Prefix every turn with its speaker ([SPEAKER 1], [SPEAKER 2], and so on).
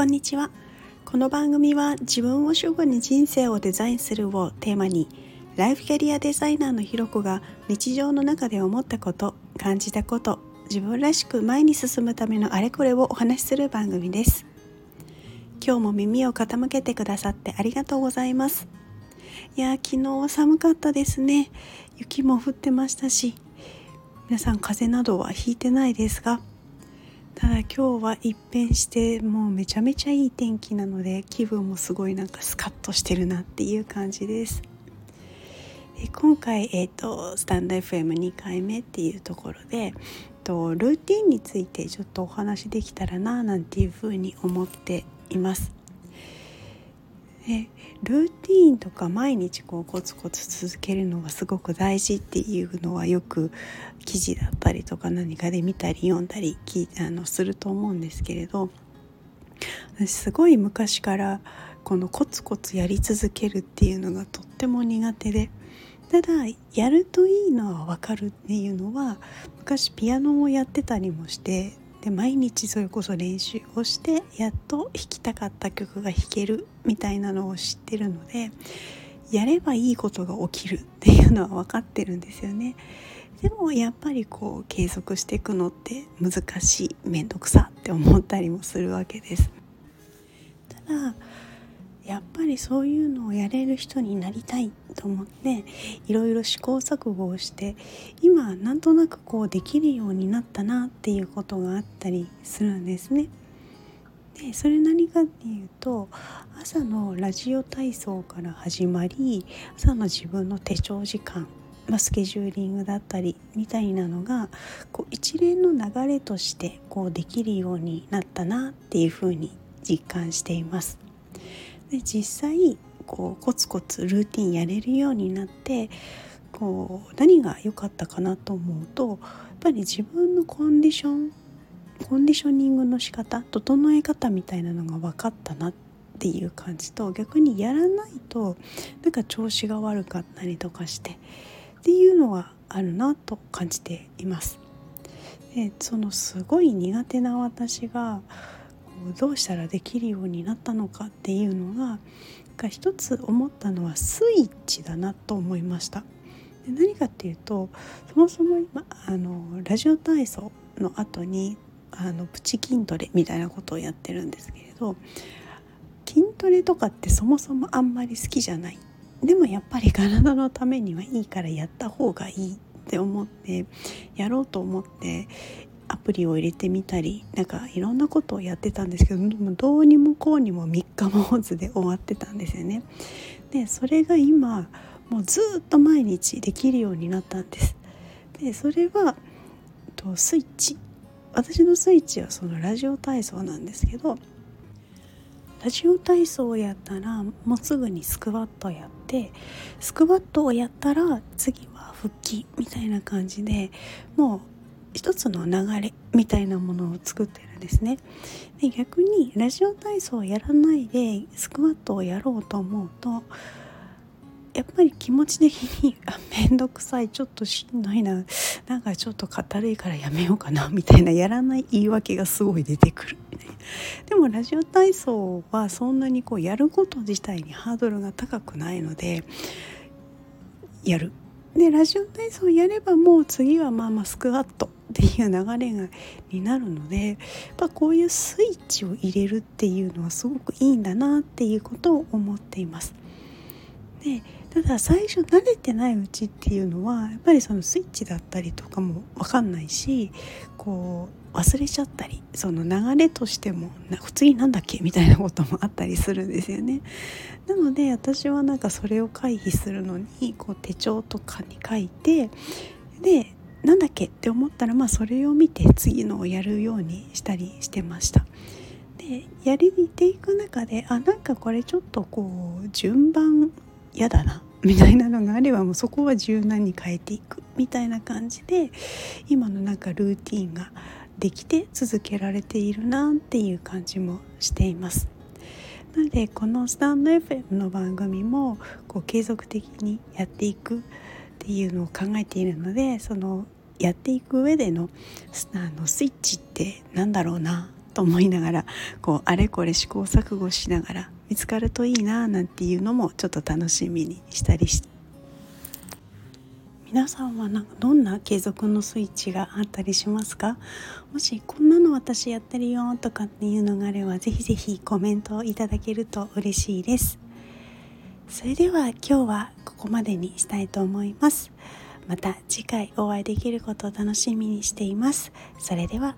[SPEAKER 1] こんにちは。この番組は自分を主語に人生をデザインするをテーマにライフキャリアデザイナーのひろこが日常の中で思ったこと感じたこと自分らしく前に進むためのあれこれをお話しする番組です。今日も耳を傾けてくださってありがとうございます。いや昨日は寒かったですね。雪も降ってましたし皆さん風邪などはひいてないですがただ今日は一変してもうめちゃめちゃいい天気なので気分もすごいなんかスカッとしてるなっていう感じです。で今回、えーと、スタンド FM2 回目っていうところでとルーティンについてちょっとお話できたらななんていうふうに思っています。でルーティーンとか毎日こうコツコツ続けるのがすごく大事っていうのはよく記事だったりとか何かで見たり読んだり聞あのすると思うんですけれど私すごい昔からこのコツコツやり続けるっていうのがとっても苦手でただやるといいのは分かるっていうのは昔ピアノをやってたりもしてで毎日それこそ練習をしてやっと弾きたかった曲が弾けるみたいなのを知ってるのでやればいいことが起きるっていうのは分かってるんですよね。でもやっぱりこう継続していくのって難しい面倒くさって思ったりもするわけです。ただやっぱりそういうのをやれる人になりたいと思っていろいろ試行錯誤をして今なんとなくこうできるようになったなっていうことがあったりするんですね。でそれ何かっていうと朝のラジオ体操から始まり朝の自分の手帳時間、ま、スケジューリングだったりみたいなのがこう一連の流れとしてこうできるようになったなっていうふうに実感しています。で実際こうコツコツルーティンやれるようになってこう何が良かったかなと思うとやっぱり自分のコンディションコンディショニングの仕方整え方みたいなのが分かったなっていう感じと逆にやらないとなんか調子が悪かったりとかしてっていうのはあるなと感じています。でそのすごい苦手な私がどうしたらできるようになったのかっていうのがが一つ思ったのはスイッチだなと思いました。で何かっていうとそもそも今あのラジオ体操の後にあのプチ筋トレみたいなことをやってるんですけれど筋トレとかってそもそもあんまり好きじゃない。でもやっぱり体のためにはいいからやった方がいいって思ってやろうと思ってアプリを入れてみたりなんかいろんなことをやってたんですけどどうにもこうにも3日もずで終わってたんですよね。でそれが今もうずっと毎日できるようになったんです。でそれはとスイッチ私のスイッチはそのラジオ体操なんですけどラジオ体操をやったらもうすぐにスクワットやってスクワットをやったら次は腹筋みたいな感じでもう一つの流れみたいなものを作ってるんですね。で逆にラジオ体操をやらないでスクワットをやろうと思うとやっぱり気持ち的にあ面倒くさいちょっとしんどいななんかちょっと硬いからやめようかなみたいなやらない言い訳がすごい出てくる。でもラジオ体操はそんなにこうやること自体にハードルが高くないのでやる。でラジオ体操をやればもう次はまあまあスクワットっていう流れがになるのでやっぱこういうスイッチを入れるっていうのはすごくいいんだなっていうことを思っています。でただ最初慣れてないうちっていうのはやっぱりそのスイッチだったりとかも分かんないしこう忘れちゃったりその流れとしても次なんだっけ？みたいなこともあったりするんですよね。なので私はなんかそれを回避するのにこう手帳とかに書いてでなんだっけ？って思ったらまあそれを見て次のをやるようにしたりしてました。でやりていく中であなんかこれちょっとこう順番嫌だなみたいなのがあればもうそこは柔軟に変えていくみたいな感じで今のなんかルーティンができて続けられているなっていう感じもしています。なのでこのスタンド FM の番組もこう継続的にやっていくっていうのを考えているのでそのやっていく上でのあのスイッチって何だろうなと思いながらこうあれこれ試行錯誤しながら見つかるといいななんていうのもちょっと楽しみにしたりして皆さんはなんかどんな継続のスイッチがあったりしますか？もしこんなの私やってるよとかっていうのがあればぜひぜひコメントをいただけると嬉しいです。それでは今日はここまでにしたいと思います。また次回お会いできることを楽しみにしています。それでは